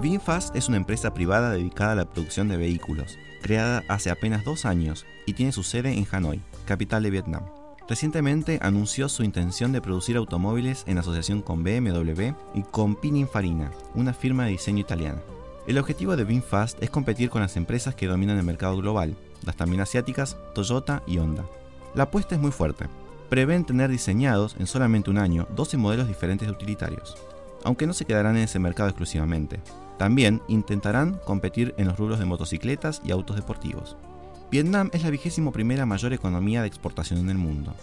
VinFast es una empresa privada dedicada a la producción de vehículos, creada hace apenas dos años y tiene su sede en Hanoi, capital de Vietnam. Recientemente anunció su intención de producir automóviles en asociación con BMW y con Pininfarina, una firma de diseño italiana. El objetivo de VinFast es competir con las empresas que dominan el mercado global, las también asiáticas, Toyota y Honda. La apuesta es muy fuerte. Prevén tener diseñados en solamente un año 12 modelos diferentes de utilitarios, aunque no se quedarán en ese mercado exclusivamente. También intentarán competir en los rubros de motocicletas y autos deportivos. Vietnam es la vigésimo primera mayor economía de exportación en el mundo.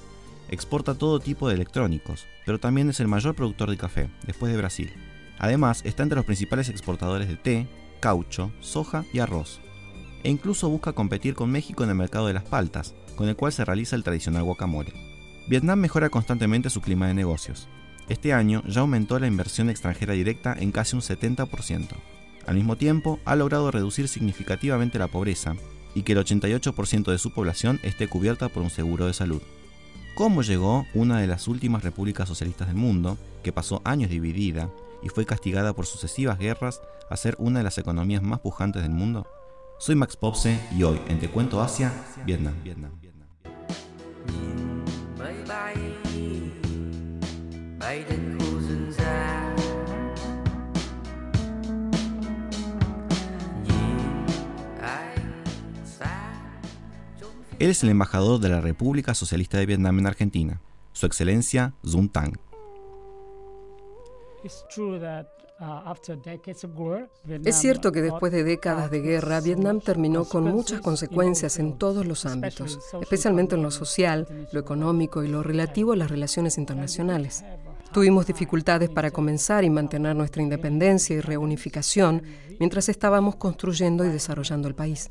Exporta todo tipo de electrónicos, pero también es el mayor productor de café, después de Brasil. Además, está entre los principales exportadores de té, caucho, soja y arroz. E incluso busca competir con México en el mercado de las paltas, con el cual se realiza el tradicional guacamole. Vietnam mejora constantemente su clima de negocios. Este año ya aumentó la inversión extranjera directa en casi un 70%. Al mismo tiempo, ha logrado reducir significativamente la pobreza y que el 88% de su población esté cubierta por un seguro de salud. ¿Cómo llegó una de las últimas repúblicas socialistas del mundo, que pasó años dividida y fue castigada por sucesivas guerras a ser una de las economías más pujantes del mundo? Soy Max Popse y hoy en Te Cuento Asia, Vietnam. Él es el embajador de la República Socialista de Vietnam en Argentina, Su Excelencia Zun Tang. Es cierto que después de décadas de guerra, Vietnam terminó con muchas consecuencias en todos los ámbitos, especialmente en lo social, lo económico y lo relativo a las relaciones internacionales. Tuvimos dificultades para comenzar y mantener nuestra independencia y reunificación mientras estábamos construyendo y desarrollando el país.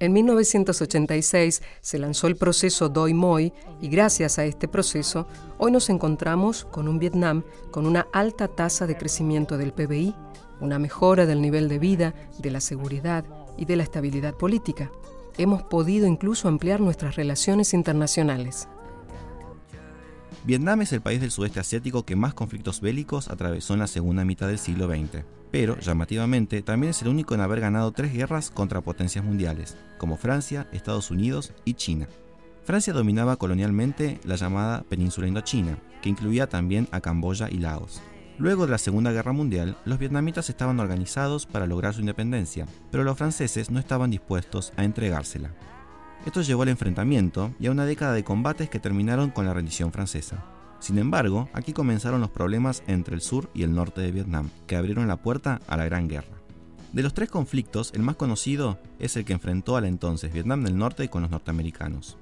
En 1986 se lanzó el proceso Doi Moi y gracias a este proceso hoy nos encontramos con un Vietnam con una alta tasa de crecimiento del PBI, una mejora del nivel de vida, de la seguridad y de la estabilidad política. Hemos podido incluso ampliar nuestras relaciones internacionales. Vietnam es el país del sudeste asiático que más conflictos bélicos atravesó en la segunda mitad del siglo XX, pero, llamativamente, también es el único en haber ganado tres guerras contra potencias mundiales, como Francia, Estados Unidos y China. Francia dominaba colonialmente la llamada Península Indochina, que incluía también a Camboya y Laos. Luego de la Segunda Guerra Mundial, los vietnamitas estaban organizados para lograr su independencia, pero los franceses no estaban dispuestos a entregársela. Esto llevó al enfrentamiento y a una década de combates que terminaron con la rendición francesa. Sin embargo, aquí comenzaron los problemas entre el sur y el norte de Vietnam, que abrieron la puerta a la Gran Guerra. De los tres conflictos, el más conocido es el que enfrentó a la entonces Vietnam del Norte con los norteamericanos.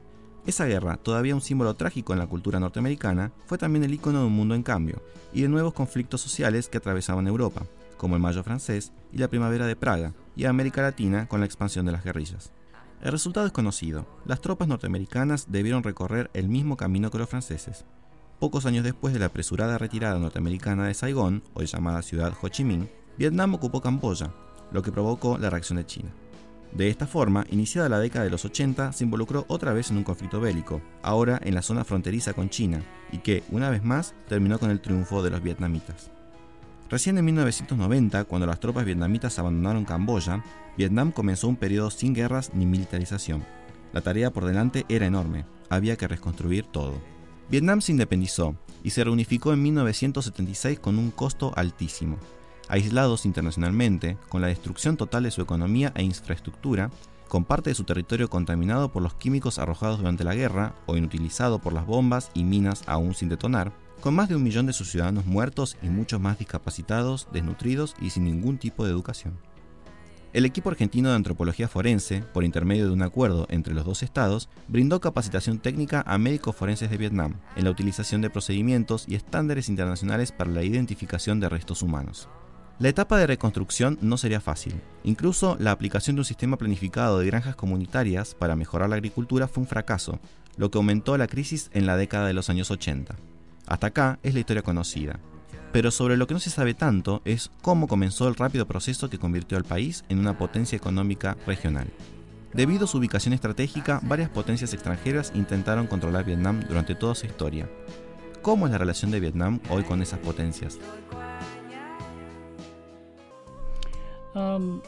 Esa guerra, todavía un símbolo trágico en la cultura norteamericana, fue también el icono de un mundo en cambio y de nuevos conflictos sociales que atravesaban Europa, como el Mayo francés y la Primavera de Praga, y América Latina con la expansión de las guerrillas. El resultado es conocido. Las tropas norteamericanas debieron recorrer el mismo camino que los franceses. Pocos años después de la apresurada retirada norteamericana de Saigón, hoy llamada ciudad Ho Chi Minh, Vietnam ocupó Camboya, lo que provocó la reacción de China. De esta forma, iniciada la década de los 80, se involucró otra vez en un conflicto bélico, ahora en la zona fronteriza con China, y que, una vez más, terminó con el triunfo de los vietnamitas. Recién en 1990, cuando las tropas vietnamitas abandonaron Camboya, Vietnam comenzó un periodo sin guerras ni militarización. La tarea por delante era enorme, había que reconstruir todo. Vietnam se independizó y se reunificó en 1976 con un costo altísimo. Aislados internacionalmente, con la destrucción total de su economía e infraestructura, con parte de su territorio contaminado por los químicos arrojados durante la guerra o inutilizado por las bombas y minas aún sin detonar, con más de un millón de sus ciudadanos muertos y muchos más discapacitados, desnutridos y sin ningún tipo de educación. El equipo argentino de antropología forense, por intermedio de un acuerdo entre los dos estados, brindó capacitación técnica a médicos forenses de Vietnam en la utilización de procedimientos y estándares internacionales para la identificación de restos humanos. La etapa de reconstrucción no sería fácil. Incluso la aplicación de un sistema planificado de granjas comunitarias para mejorar la agricultura fue un fracaso, lo que aumentó la crisis en la década de los años 80. Hasta acá es la historia conocida. Pero sobre lo que no se sabe tanto es cómo comenzó el rápido proceso que convirtió al país en una potencia económica regional. Debido a su ubicación estratégica, varias potencias extranjeras intentaron controlar Vietnam durante toda su historia. ¿Cómo es la relación de Vietnam hoy con esas potencias? Um,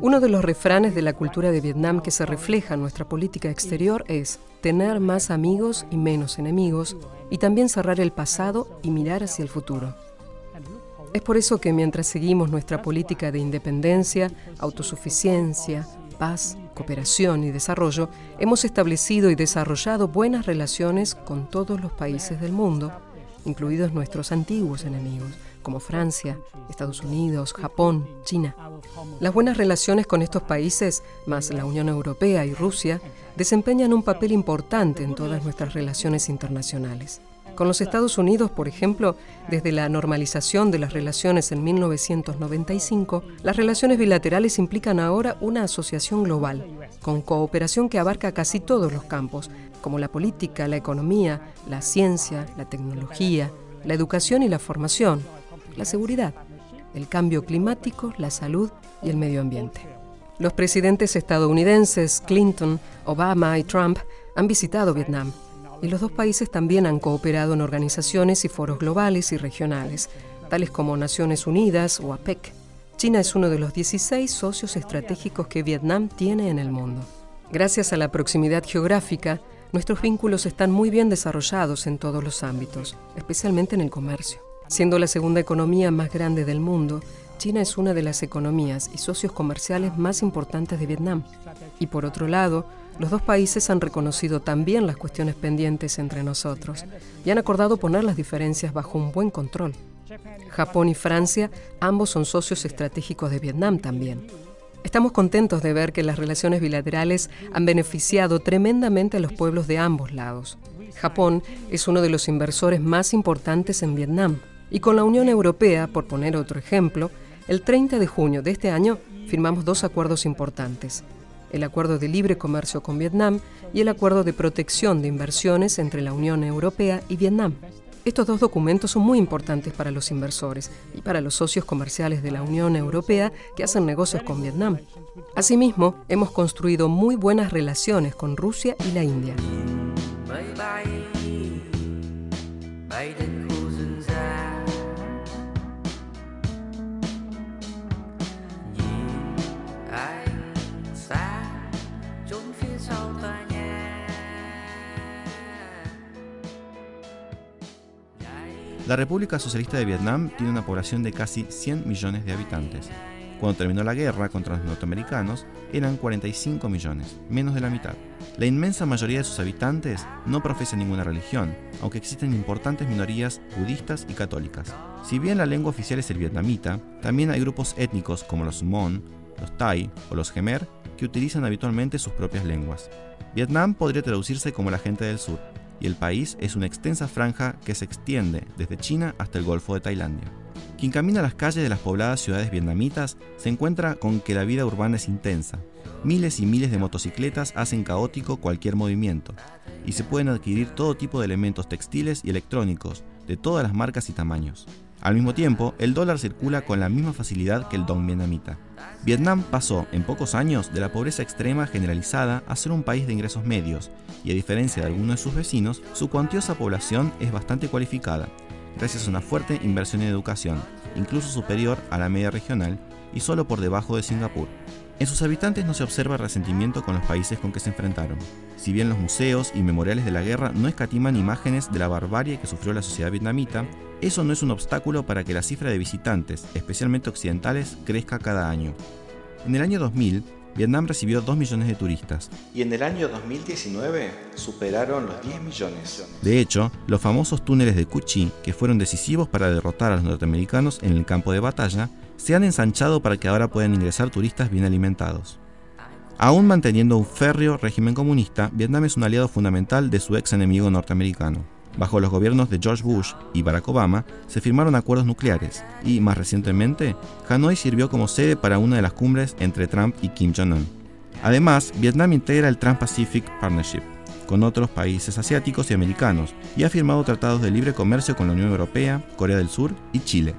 uno de los refranes de la cultura de Vietnam que se refleja en nuestra política exterior es tener más amigos y menos enemigos y también cerrar el pasado y mirar hacia el futuro. Es por eso que mientras seguimos nuestra política de independencia, autosuficiencia, paz, cooperación y desarrollo, hemos establecido y desarrollado buenas relaciones con todos los países del mundo, incluidos nuestros antiguos enemigos, como Francia, Estados Unidos, Japón, China. Las buenas relaciones con estos países, más la Unión Europea y Rusia, desempeñan un papel importante en todas nuestras relaciones internacionales. Con los Estados Unidos, por ejemplo, desde la normalización de las relaciones en 1995, las relaciones bilaterales implican ahora una asociación global, con cooperación que abarca casi todos los campos, como la política, la economía, la ciencia, la tecnología, la educación y la formación, la seguridad, el cambio climático, la salud y el medio ambiente. Los presidentes estadounidenses Clinton, Obama y Trump han visitado Vietnam y los dos países también han cooperado en organizaciones y foros globales y regionales, tales como Naciones Unidas o APEC. China es uno de los 16 socios estratégicos que Vietnam tiene en el mundo. Gracias a la proximidad geográfica, nuestros vínculos están muy bien desarrollados en todos los ámbitos, especialmente en el comercio. Siendo la segunda economía más grande del mundo, China es una de las economías y socios comerciales más importantes de Vietnam. Y por otro lado, los dos países han reconocido también las cuestiones pendientes entre nosotros y han acordado poner las diferencias bajo un buen control. Japón y Francia ambos son socios estratégicos de Vietnam también. Estamos contentos de ver que las relaciones bilaterales han beneficiado tremendamente a los pueblos de ambos lados. Japón es uno de los inversores más importantes en Vietnam y con la Unión Europea, por poner otro ejemplo, el 30 de junio de este año firmamos dos acuerdos importantes el Acuerdo de Libre Comercio con Vietnam y el Acuerdo de Protección de Inversiones entre la Unión Europea y Vietnam. Estos dos documentos son muy importantes para los inversores y para los socios comerciales de la Unión Europea que hacen negocios con Vietnam. Asimismo, hemos construido muy buenas relaciones con Rusia y la India. La República Socialista de Vietnam tiene una población de casi 100 millones de habitantes. Cuando terminó la guerra contra los norteamericanos, eran 45 millones, menos de la mitad. La inmensa mayoría de sus habitantes no profesa ninguna religión, aunque existen importantes minorías budistas y católicas. Si bien la lengua oficial es el vietnamita, también hay grupos étnicos como los Mon, los Thai o los Khmer que utilizan habitualmente sus propias lenguas. Vietnam podría traducirse como la gente del sur, y el país es una extensa franja que se extiende desde China hasta el Golfo de Tailandia. Quien camina las calles de las pobladas ciudades vietnamitas se encuentra con que la vida urbana es intensa. Miles y miles de motocicletas hacen caótico cualquier movimiento, y se pueden adquirir todo tipo de elementos textiles y electrónicos, de todas las marcas y tamaños. Al mismo tiempo, el dólar circula con la misma facilidad que el dong vietnamita. Vietnam pasó en pocos años de la pobreza extrema generalizada a ser un país de ingresos medios, y a diferencia de algunos de sus vecinos, su cuantiosa población es bastante cualificada, gracias a una fuerte inversión en educación, incluso superior a la media regional y solo por debajo de Singapur. En sus habitantes no se observa resentimiento con los países con que se enfrentaron. Si bien los museos y memoriales de la guerra no escatiman imágenes de la barbarie que sufrió la sociedad vietnamita, eso no es un obstáculo para que la cifra de visitantes, especialmente occidentales, crezca cada año. En el año 2000, Vietnam recibió 2 millones de turistas. Y en el año 2019 superaron los 10 millones. De hecho, los famosos túneles de Cuchi, que fueron decisivos para derrotar a los norteamericanos en el campo de batalla, se han ensanchado para que ahora puedan ingresar turistas bien alimentados. Aún manteniendo un férreo régimen comunista, Vietnam es un aliado fundamental de su ex enemigo norteamericano. Bajo los gobiernos de George Bush y Barack Obama se firmaron acuerdos nucleares y, más recientemente, Hanoi sirvió como sede para una de las cumbres entre Trump y Kim Jong-un. Además, Vietnam integra el Trans-Pacific Partnership con otros países asiáticos y americanos y ha firmado tratados de libre comercio con la Unión Europea, Corea del Sur y Chile.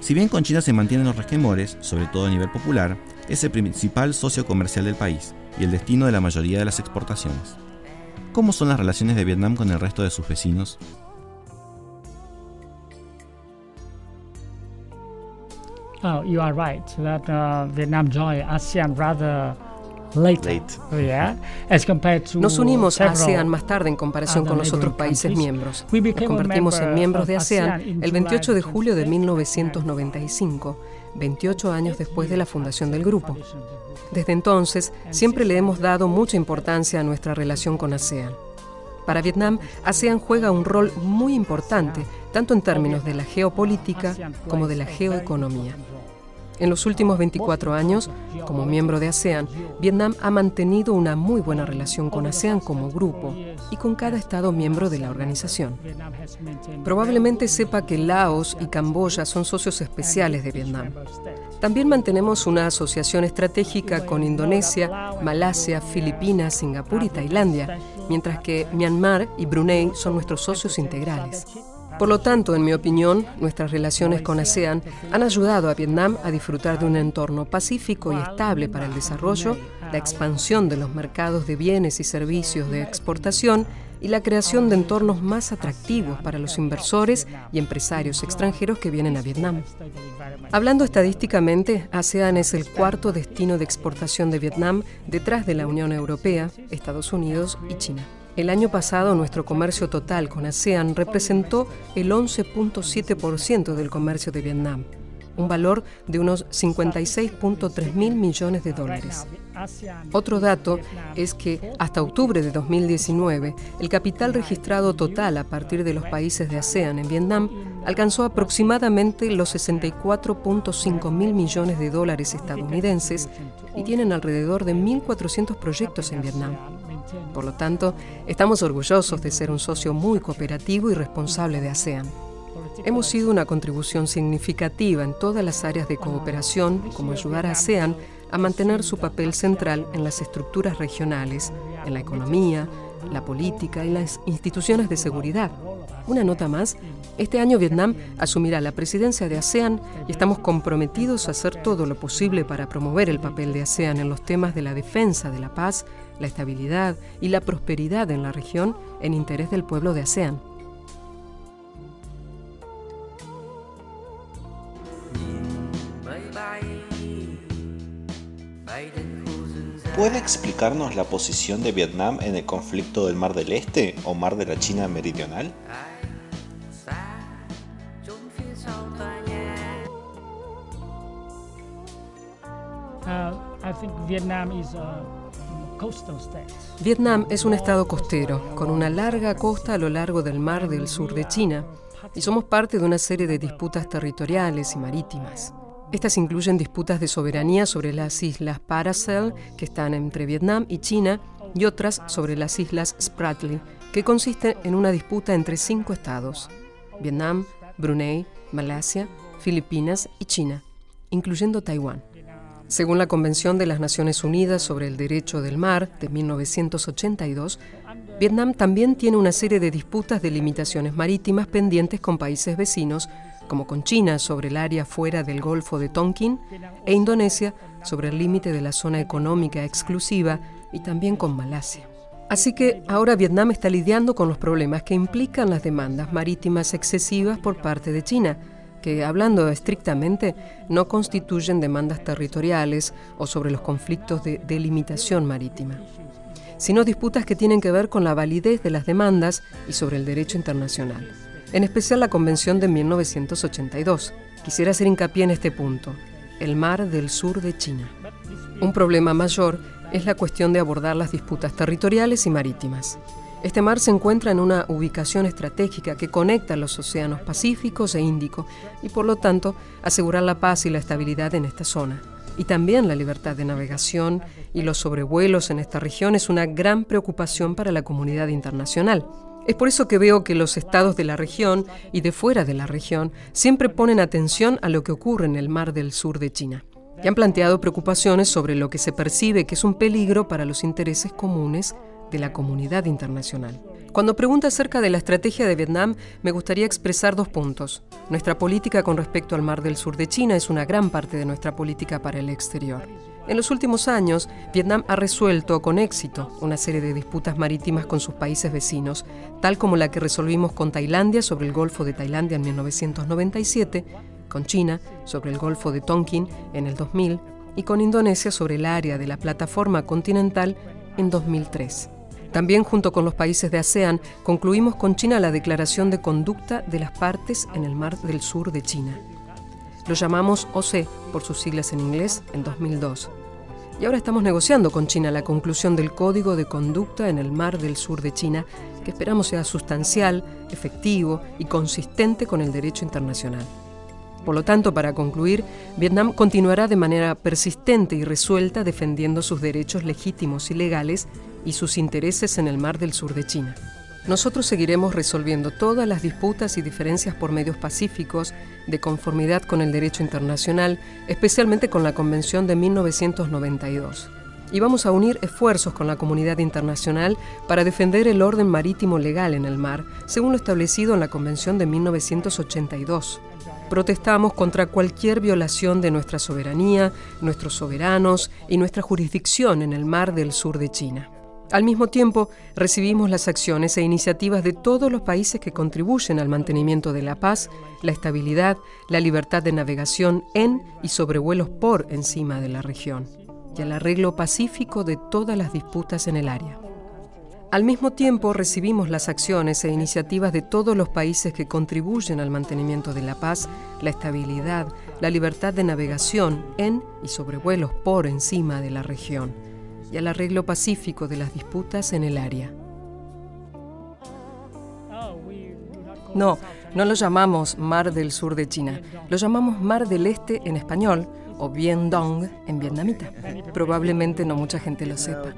Si bien con China se mantienen los resquemores, sobre todo a nivel popular, es el principal socio comercial del país y el destino de la mayoría de las exportaciones. ¿Cómo son las relaciones de Vietnam con el resto de sus vecinos? Oh, you are right that uh, Vietnam joined ASEAN rather later. Late. Oh, yeah, as compared to Nos unimos a ASEAN más tarde en comparación con los otros países miembros. Nos convertimos en miembros de ASEAN el 28 de julio de 1995 28 años después de la fundación del grupo. Desde entonces, siempre le hemos dado mucha importancia a nuestra relación con ASEAN. Para Vietnam, ASEAN juega un rol muy importante, tanto en términos de la geopolítica como de la geoeconomía. En los últimos 24 años, como miembro de ASEAN, Vietnam ha mantenido una muy buena relación con ASEAN como grupo y con cada Estado miembro de la organización. Probablemente sepa que Laos y Camboya son socios especiales de Vietnam. También mantenemos una asociación estratégica con Indonesia, Malasia, Filipinas, Singapur y Tailandia, mientras que Myanmar y Brunei son nuestros socios integrales. Por lo tanto, en mi opinión, nuestras relaciones con ASEAN han ayudado a Vietnam a disfrutar de un entorno pacífico y estable para el desarrollo, la expansión de los mercados de bienes y servicios de exportación y la creación de entornos más atractivos para los inversores y empresarios extranjeros que vienen a Vietnam. Hablando estadísticamente, ASEAN es el cuarto destino de exportación de Vietnam detrás de la Unión Europea, Estados Unidos y China. El año pasado nuestro comercio total con ASEAN representó el 11.7% del comercio de Vietnam, un valor de unos 56.3 mil millones de dólares. Otro dato es que hasta octubre de 2019, el capital registrado total a partir de los países de ASEAN en Vietnam alcanzó aproximadamente los 64.5 mil millones de dólares estadounidenses y tienen alrededor de 1.400 proyectos en Vietnam. Por lo tanto, estamos orgullosos de ser un socio muy cooperativo y responsable de ASEAN. Hemos sido una contribución significativa en todas las áreas de cooperación, como ayudar a ASEAN a mantener su papel central en las estructuras regionales, en la economía, la política y las instituciones de seguridad. Una nota más, este año Vietnam asumirá la presidencia de ASEAN y estamos comprometidos a hacer todo lo posible para promover el papel de ASEAN en los temas de la defensa de la paz, la estabilidad y la prosperidad en la región en interés del pueblo de ASEAN. ¿Puede explicarnos la posición de Vietnam en el conflicto del Mar del Este o Mar de la China Meridional? Uh, Vietnam is Vietnam es un estado costero, con una larga costa a lo largo del mar del sur de China, y somos parte de una serie de disputas territoriales y marítimas. Estas incluyen disputas de soberanía sobre las islas Paracel, que están entre Vietnam y China, y otras sobre las islas Spratly, que consisten en una disputa entre cinco estados, Vietnam, Brunei, Malasia, Filipinas y China, incluyendo Taiwán. Según la Convención de las Naciones Unidas sobre el Derecho del Mar de 1982, Vietnam también tiene una serie de disputas de limitaciones marítimas pendientes con países vecinos, como con China sobre el área fuera del Golfo de Tonkin e Indonesia sobre el límite de la zona económica exclusiva y también con Malasia. Así que ahora Vietnam está lidiando con los problemas que implican las demandas marítimas excesivas por parte de China, que, hablando estrictamente, no constituyen demandas territoriales o sobre los conflictos de delimitación marítima, sino disputas que tienen que ver con la validez de las demandas y sobre el derecho internacional, en especial la Convención de 1982. Quisiera hacer hincapié en este punto, el mar del sur de China. Un problema mayor es la cuestión de abordar las disputas territoriales y marítimas. Este mar se encuentra en una ubicación estratégica que conecta los océanos Pacíficos e Índico y por lo tanto asegurar la paz y la estabilidad en esta zona. Y también la libertad de navegación y los sobrevuelos en esta región es una gran preocupación para la comunidad internacional. Es por eso que veo que los estados de la región y de fuera de la región siempre ponen atención a lo que ocurre en el mar del sur de China y han planteado preocupaciones sobre lo que se percibe que es un peligro para los intereses comunes de la comunidad internacional. Cuando pregunta acerca de la estrategia de Vietnam, me gustaría expresar dos puntos. Nuestra política con respecto al Mar del Sur de China es una gran parte de nuestra política para el exterior. En los últimos años, Vietnam ha resuelto con éxito una serie de disputas marítimas con sus países vecinos, tal como la que resolvimos con Tailandia sobre el Golfo de Tailandia en 1997 con China sobre el Golfo de Tonkin en el 2000 y con Indonesia sobre el área de la plataforma continental en 2003. También junto con los países de ASEAN concluimos con China la declaración de conducta de las partes en el Mar del Sur de China. Lo llamamos OC por sus siglas en inglés en 2002. Y ahora estamos negociando con China la conclusión del Código de Conducta en el Mar del Sur de China, que esperamos sea sustancial, efectivo y consistente con el derecho internacional. Por lo tanto, para concluir, Vietnam continuará de manera persistente y resuelta defendiendo sus derechos legítimos y legales y sus intereses en el Mar del Sur de China. Nosotros seguiremos resolviendo todas las disputas y diferencias por medios pacíficos, de conformidad con el derecho internacional, especialmente con la Convención de 1992. Y vamos a unir esfuerzos con la comunidad internacional para defender el orden marítimo legal en el mar, según lo establecido en la Convención de 1982. Protestamos contra cualquier violación de nuestra soberanía, nuestros soberanos y nuestra jurisdicción en el mar del sur de China. Al mismo tiempo, recibimos las acciones e iniciativas de todos los países que contribuyen al mantenimiento de la paz, la estabilidad, la libertad de navegación en y sobre vuelos por encima de la región, y al arreglo pacífico de todas las disputas en el área. Al mismo tiempo, recibimos las acciones e iniciativas de todos los países que contribuyen al mantenimiento de la paz, la estabilidad, la libertad de navegación en y sobre vuelos por encima de la región y al arreglo pacífico de las disputas en el área. No, no lo llamamos Mar del Sur de China, lo llamamos Mar del Este en español o Bien Dong en vietnamita. Probablemente no mucha gente lo sepa.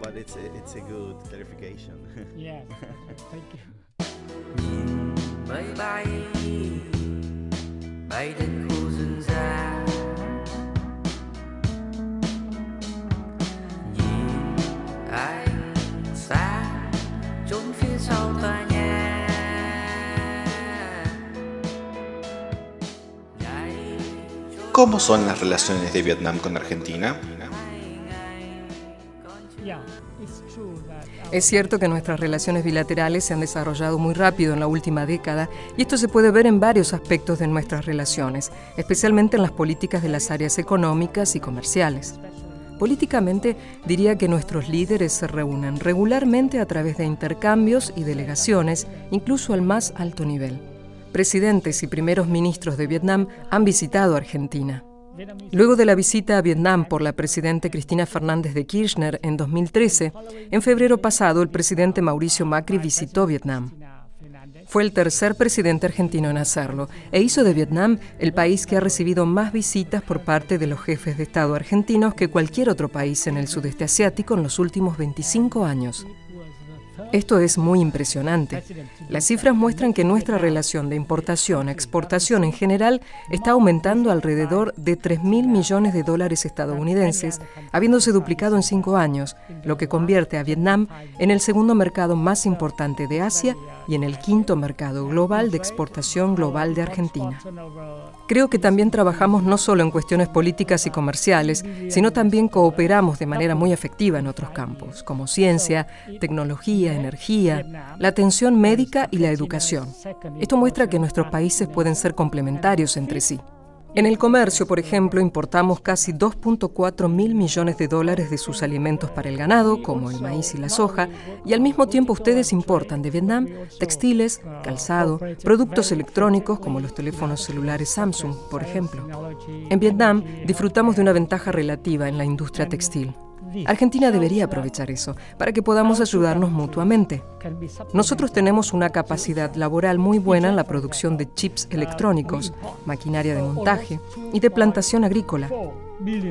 ¿Cómo son las relaciones de Vietnam con Argentina? Es cierto que nuestras relaciones bilaterales se han desarrollado muy rápido en la última década y esto se puede ver en varios aspectos de nuestras relaciones, especialmente en las políticas de las áreas económicas y comerciales. Políticamente diría que nuestros líderes se reúnen regularmente a través de intercambios y delegaciones, incluso al más alto nivel presidentes y primeros ministros de Vietnam han visitado Argentina. Luego de la visita a Vietnam por la presidenta Cristina Fernández de Kirchner en 2013, en febrero pasado el presidente Mauricio Macri visitó Vietnam. Fue el tercer presidente argentino en hacerlo e hizo de Vietnam el país que ha recibido más visitas por parte de los jefes de Estado argentinos que cualquier otro país en el sudeste asiático en los últimos 25 años. Esto es muy impresionante. Las cifras muestran que nuestra relación de importación-exportación en general está aumentando alrededor de 3 mil millones de dólares estadounidenses, habiéndose duplicado en cinco años, lo que convierte a Vietnam en el segundo mercado más importante de Asia y en el quinto mercado global de exportación global de Argentina. Creo que también trabajamos no solo en cuestiones políticas y comerciales, sino también cooperamos de manera muy efectiva en otros campos, como ciencia, tecnología, energía, la atención médica y la educación. Esto muestra que nuestros países pueden ser complementarios entre sí. En el comercio, por ejemplo, importamos casi 2.4 mil millones de dólares de sus alimentos para el ganado, como el maíz y la soja, y al mismo tiempo ustedes importan de Vietnam textiles, calzado, productos electrónicos como los teléfonos celulares Samsung, por ejemplo. En Vietnam disfrutamos de una ventaja relativa en la industria textil. Argentina debería aprovechar eso para que podamos ayudarnos mutuamente. Nosotros tenemos una capacidad laboral muy buena en la producción de chips electrónicos, maquinaria de montaje y de plantación agrícola.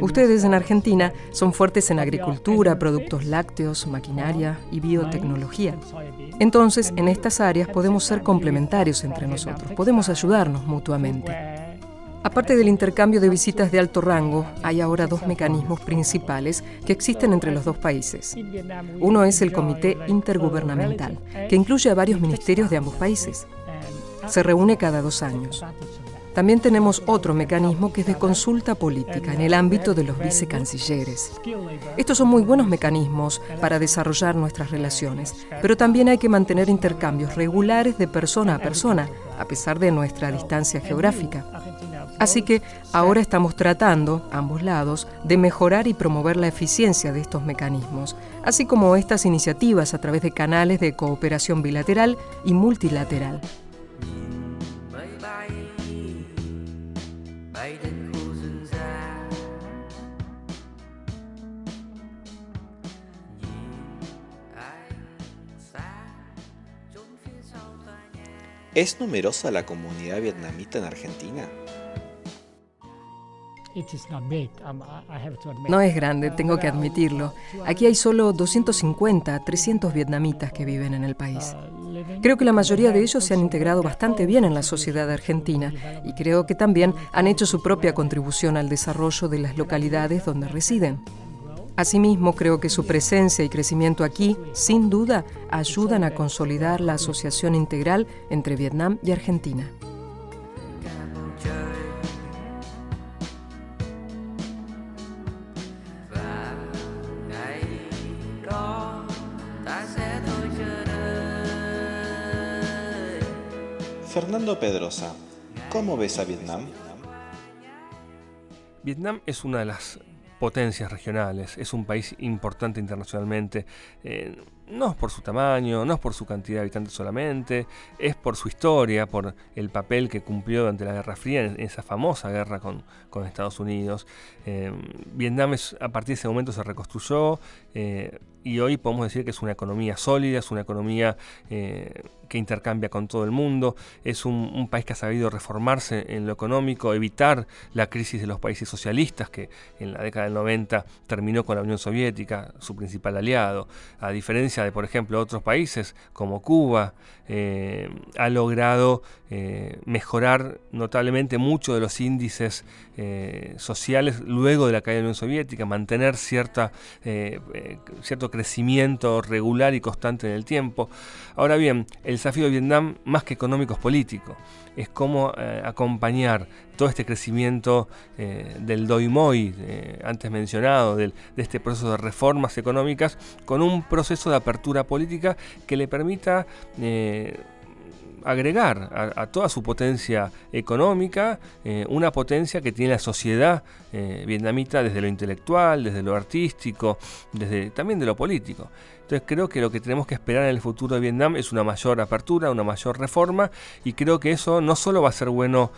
Ustedes en Argentina son fuertes en agricultura, productos lácteos, maquinaria y biotecnología. Entonces, en estas áreas podemos ser complementarios entre nosotros, podemos ayudarnos mutuamente. Aparte del intercambio de visitas de alto rango, hay ahora dos mecanismos principales que existen entre los dos países. Uno es el Comité Intergubernamental, que incluye a varios ministerios de ambos países. Se reúne cada dos años. También tenemos otro mecanismo que es de consulta política en el ámbito de los vicecancilleres. Estos son muy buenos mecanismos para desarrollar nuestras relaciones, pero también hay que mantener intercambios regulares de persona a persona, a pesar de nuestra distancia geográfica. Así que ahora estamos tratando, ambos lados, de mejorar y promover la eficiencia de estos mecanismos, así como estas iniciativas a través de canales de cooperación bilateral y multilateral. ¿Es numerosa la comunidad vietnamita en Argentina? No es grande, tengo que admitirlo. Aquí hay solo 250, 300 vietnamitas que viven en el país. Uh, creo que la mayoría de ellos se han integrado bastante bien en la sociedad argentina y creo que también han hecho su propia contribución al desarrollo de las localidades donde residen. Asimismo, creo que su presencia y crecimiento aquí, sin duda, ayudan a consolidar la asociación integral entre Vietnam y Argentina. Pedrosa, ¿cómo ves a Vietnam? Vietnam es una de las potencias regionales, es un país importante internacionalmente. Eh, no es por su tamaño, no es por su cantidad de habitantes solamente, es por su historia, por el papel que cumplió durante la Guerra Fría, en esa famosa guerra con, Estados Unidos. Eh, Vietnam a partir de ese momento se reconstruyó eh, y hoy podemos decir que es una economía sólida, es una economía que intercambia con todo el mundo, es un, país que ha sabido reformarse en lo económico, evitar la crisis de los países socialistas que en la década del 90 terminó con la Unión Soviética, su principal aliado, a diferencia de, por ejemplo, otros países como Cuba, eh, ha logrado eh, mejorar notablemente mucho de los índices eh, sociales luego de la caída de la Unión Soviética, mantener cierta, cierto crecimiento regular y constante en el tiempo. Ahora bien, el desafío de Vietnam, más que económico, es político. Es cómo acompañar todo este crecimiento del doimoy, antes mencionado, de este proceso de reformas económicas, con un proceso de apertura política que le permita eh, agregar a, toda su potencia económica eh, una potencia que tiene la sociedad eh, vietnamita desde lo intelectual, desde lo artístico, desde también de lo político. Entonces creo que lo que tenemos que esperar en el futuro de Vietnam es una mayor apertura, una mayor reforma y creo que eso no solo va a ser bueno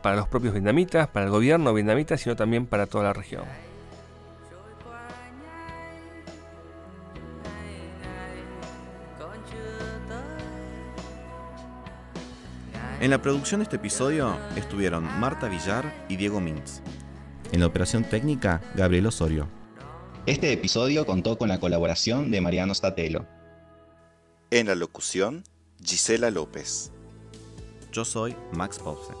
para los propios vietnamitas, para el gobierno vietnamita, sino también para toda la región. En la producción de este episodio estuvieron Marta Villar y Diego Mintz. En la operación técnica, Gabriel Osorio. Este episodio contó con la colaboración de Mariano Statelo. En la locución, Gisela López. Yo soy Max Popsen.